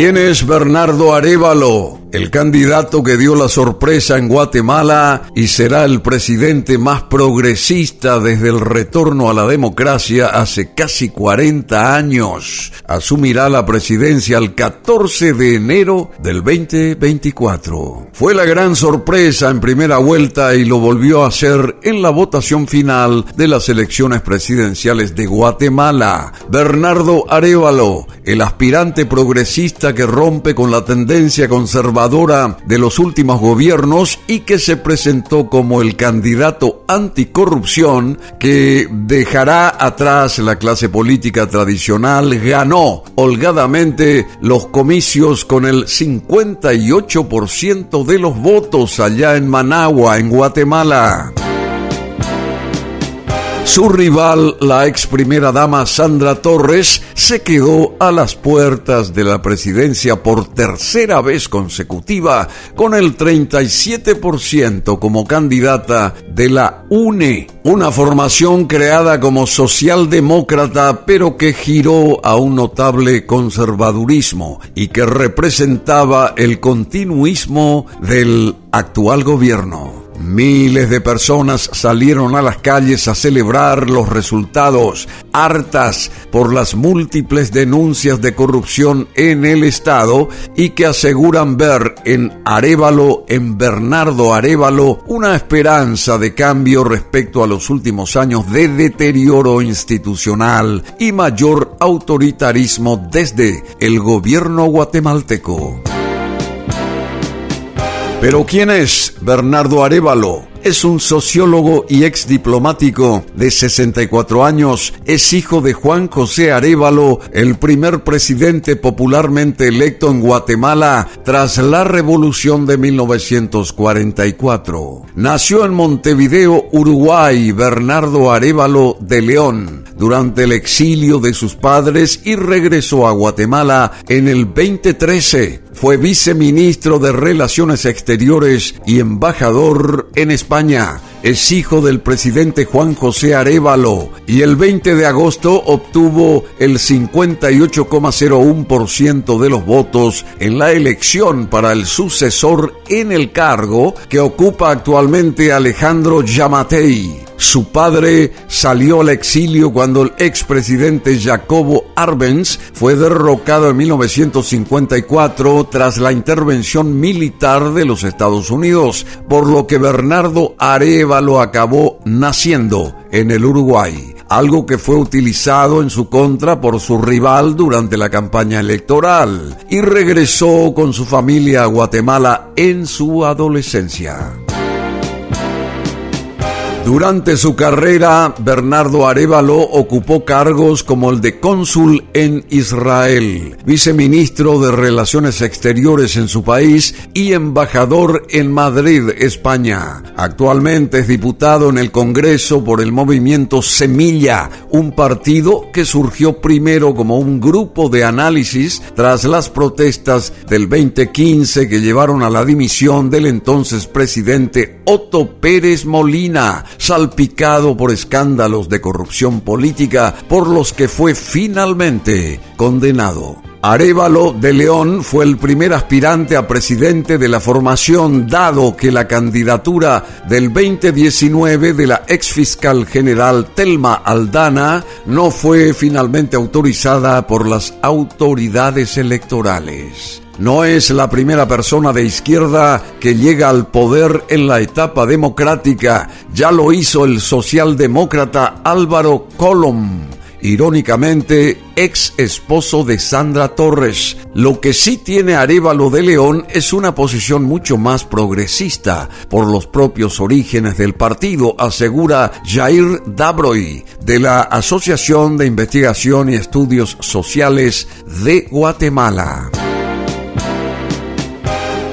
¿Quién es Bernardo Arevalo? El candidato que dio la sorpresa en Guatemala y será el presidente más progresista desde el retorno a la democracia hace casi 40 años. Asumirá la presidencia el 14 de enero del 2024. Fue la gran sorpresa en primera vuelta y lo volvió a hacer en la votación final de las elecciones presidenciales de Guatemala. Bernardo Arevalo, el aspirante progresista que rompe con la tendencia conservadora de los últimos gobiernos y que se presentó como el candidato anticorrupción que dejará atrás la clase política tradicional, ganó holgadamente los comicios con el 58% de los votos allá en Managua, en Guatemala. Su rival, la ex primera dama Sandra Torres, se quedó a las puertas de la presidencia por tercera vez consecutiva con el 37% como candidata de la UNE, una formación creada como socialdemócrata pero que giró a un notable conservadurismo y que representaba el continuismo del actual gobierno. Miles de personas salieron a las calles a celebrar los resultados, hartas por las múltiples denuncias de corrupción en el Estado y que aseguran ver en Arevalo, en Bernardo Arevalo, una esperanza de cambio respecto a los últimos años de deterioro institucional y mayor autoritarismo desde el gobierno guatemalteco. Pero ¿quién es Bernardo Arevalo? Es un sociólogo y ex diplomático de 64 años. Es hijo de Juan José Arevalo, el primer presidente popularmente electo en Guatemala tras la revolución de 1944. Nació en Montevideo, Uruguay, Bernardo Arevalo de León durante el exilio de sus padres y regresó a Guatemala en el 2013 fue viceministro de Relaciones Exteriores y embajador en España. Es hijo del presidente Juan José Arevalo y el 20 de agosto obtuvo el 58,01% de los votos en la elección para el sucesor en el cargo que ocupa actualmente Alejandro Yamatei. Su padre salió al exilio cuando el expresidente Jacobo Arbenz fue derrocado en 1954 tras la intervención militar de los Estados Unidos, por lo que Bernardo Arevalo acabó naciendo en el Uruguay, algo que fue utilizado en su contra por su rival durante la campaña electoral, y regresó con su familia a Guatemala en su adolescencia. Durante su carrera, Bernardo Arevalo ocupó cargos como el de cónsul en Israel, viceministro de Relaciones Exteriores en su país y embajador en Madrid, España. Actualmente es diputado en el Congreso por el movimiento Semilla, un partido que surgió primero como un grupo de análisis tras las protestas del 2015 que llevaron a la dimisión del entonces presidente Otto Pérez Molina salpicado por escándalos de corrupción política por los que fue finalmente condenado. Arevalo de León fue el primer aspirante a presidente de la formación, dado que la candidatura del 2019 de la ex fiscal general Telma Aldana no fue finalmente autorizada por las autoridades electorales. No es la primera persona de izquierda que llega al poder en la etapa democrática, ya lo hizo el socialdemócrata Álvaro Colom irónicamente ex esposo de Sandra Torres. Lo que sí tiene Arevalo de León es una posición mucho más progresista por los propios orígenes del partido, asegura Jair Dabroy de la Asociación de Investigación y Estudios Sociales de Guatemala.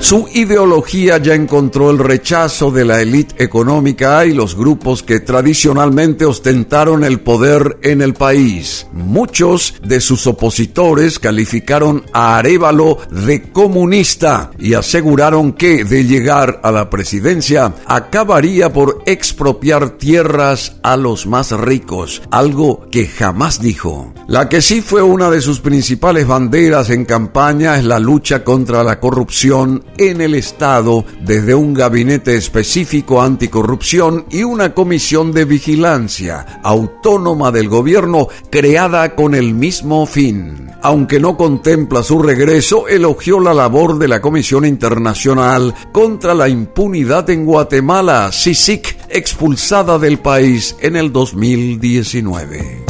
Su ideología ya encontró el rechazo de la élite económica y los grupos que tradicionalmente ostentaron el poder en el país. Muchos de sus opositores calificaron a Arevalo de comunista y aseguraron que, de llegar a la presidencia, acabaría por expropiar tierras a los más ricos, algo que jamás dijo. La que sí fue una de sus principales banderas en campaña es la lucha contra la corrupción en el Estado desde un gabinete específico anticorrupción y una comisión de vigilancia autónoma del gobierno creada con el mismo fin. Aunque no contempla su regreso, elogió la labor de la Comisión Internacional contra la Impunidad en Guatemala, CICIC, expulsada del país en el 2019.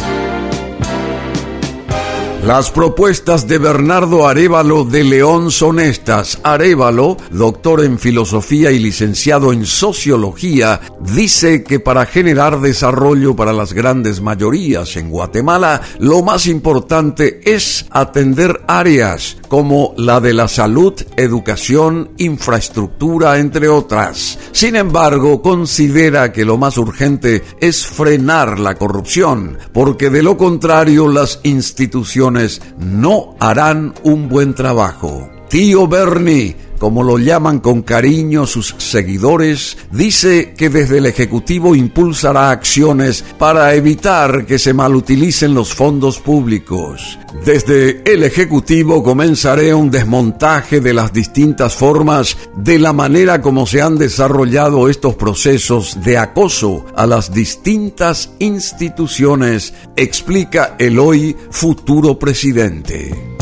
Las propuestas de Bernardo Arevalo de León son estas. Arevalo, doctor en filosofía y licenciado en sociología, dice que para generar desarrollo para las grandes mayorías en Guatemala, lo más importante es atender áreas como la de la salud, educación, infraestructura, entre otras. Sin embargo, considera que lo más urgente es frenar la corrupción, porque de lo contrario las instituciones no harán un buen trabajo. Tío Bernie, como lo llaman con cariño sus seguidores, dice que desde el Ejecutivo impulsará acciones para evitar que se malutilicen los fondos públicos. Desde el Ejecutivo comenzaré un desmontaje de las distintas formas de la manera como se han desarrollado estos procesos de acoso a las distintas instituciones, explica el hoy futuro presidente.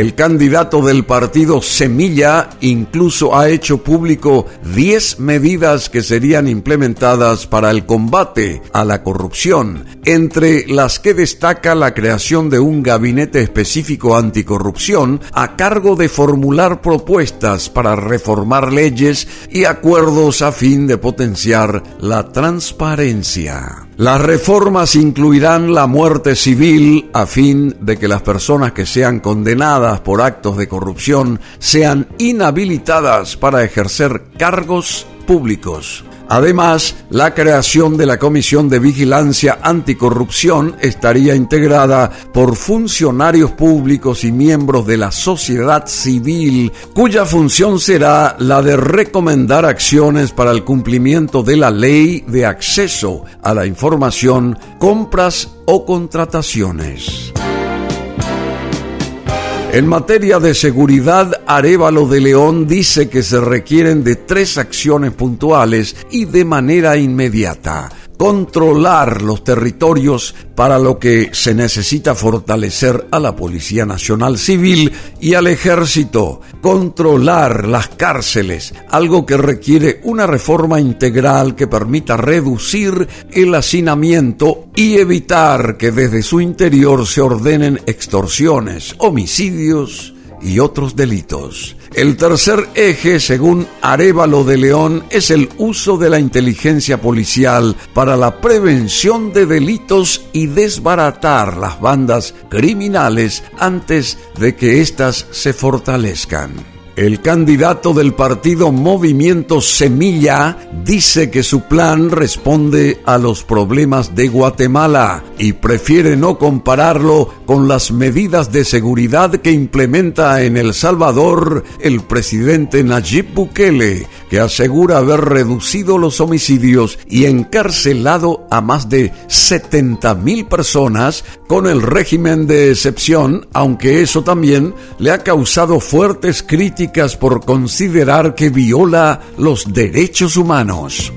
El candidato del partido Semilla incluso ha hecho público 10 medidas que serían implementadas para el combate a la corrupción, entre las que destaca la creación de un gabinete específico anticorrupción a cargo de formular propuestas para reformar leyes y acuerdos a fin de potenciar la transparencia. Las reformas incluirán la muerte civil a fin de que las personas que sean condenadas por actos de corrupción sean inhabilitadas para ejercer cargos públicos. Además, la creación de la Comisión de Vigilancia Anticorrupción estaría integrada por funcionarios públicos y miembros de la sociedad civil, cuya función será la de recomendar acciones para el cumplimiento de la ley de acceso a la información, compras o contrataciones. En materia de seguridad, Arevalo de León dice que se requieren de tres acciones puntuales y de manera inmediata. Controlar los territorios para lo que se necesita fortalecer a la Policía Nacional Civil y al Ejército, controlar las cárceles, algo que requiere una reforma integral que permita reducir el hacinamiento y evitar que desde su interior se ordenen extorsiones, homicidios y otros delitos. El tercer eje, según Arevalo de León, es el uso de la inteligencia policial para la prevención de delitos y desbaratar las bandas criminales antes de que éstas se fortalezcan. El candidato del partido Movimiento Semilla dice que su plan responde a los problemas de Guatemala y prefiere no compararlo con las medidas de seguridad que implementa en El Salvador el presidente Nayib Bukele, que asegura haber reducido los homicidios y encarcelado a más de 70 mil personas con el régimen de excepción, aunque eso también le ha causado fuertes críticas por considerar que viola los derechos humanos.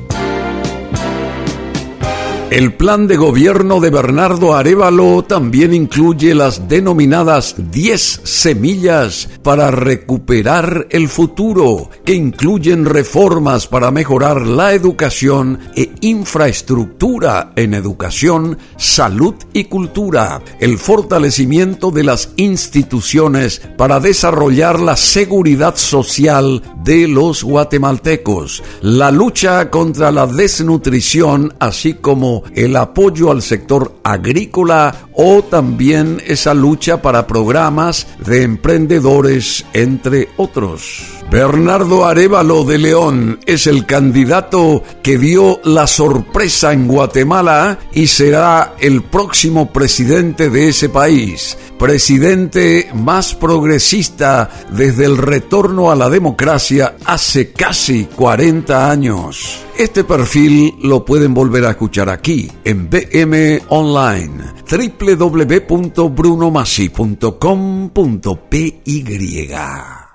El plan de gobierno de Bernardo Arevalo también incluye las denominadas 10 semillas para recuperar el futuro, que incluyen reformas para mejorar la educación e infraestructura en educación, salud y cultura, el fortalecimiento de las instituciones para desarrollar la seguridad social de los guatemaltecos, la lucha contra la desnutrición, así el apoyo al sector agrícola, o también esa lucha para programas de emprendedores, entre otros. Bernardo Arevalo de León es el candidato que dio la sorpresa en Guatemala y será el próximo presidente de ese país, presidente más progresista desde el retorno a la democracia hace casi 40 años. Este perfil lo pueden volver a escuchar aquí en BM Online www.brunomassi.com.py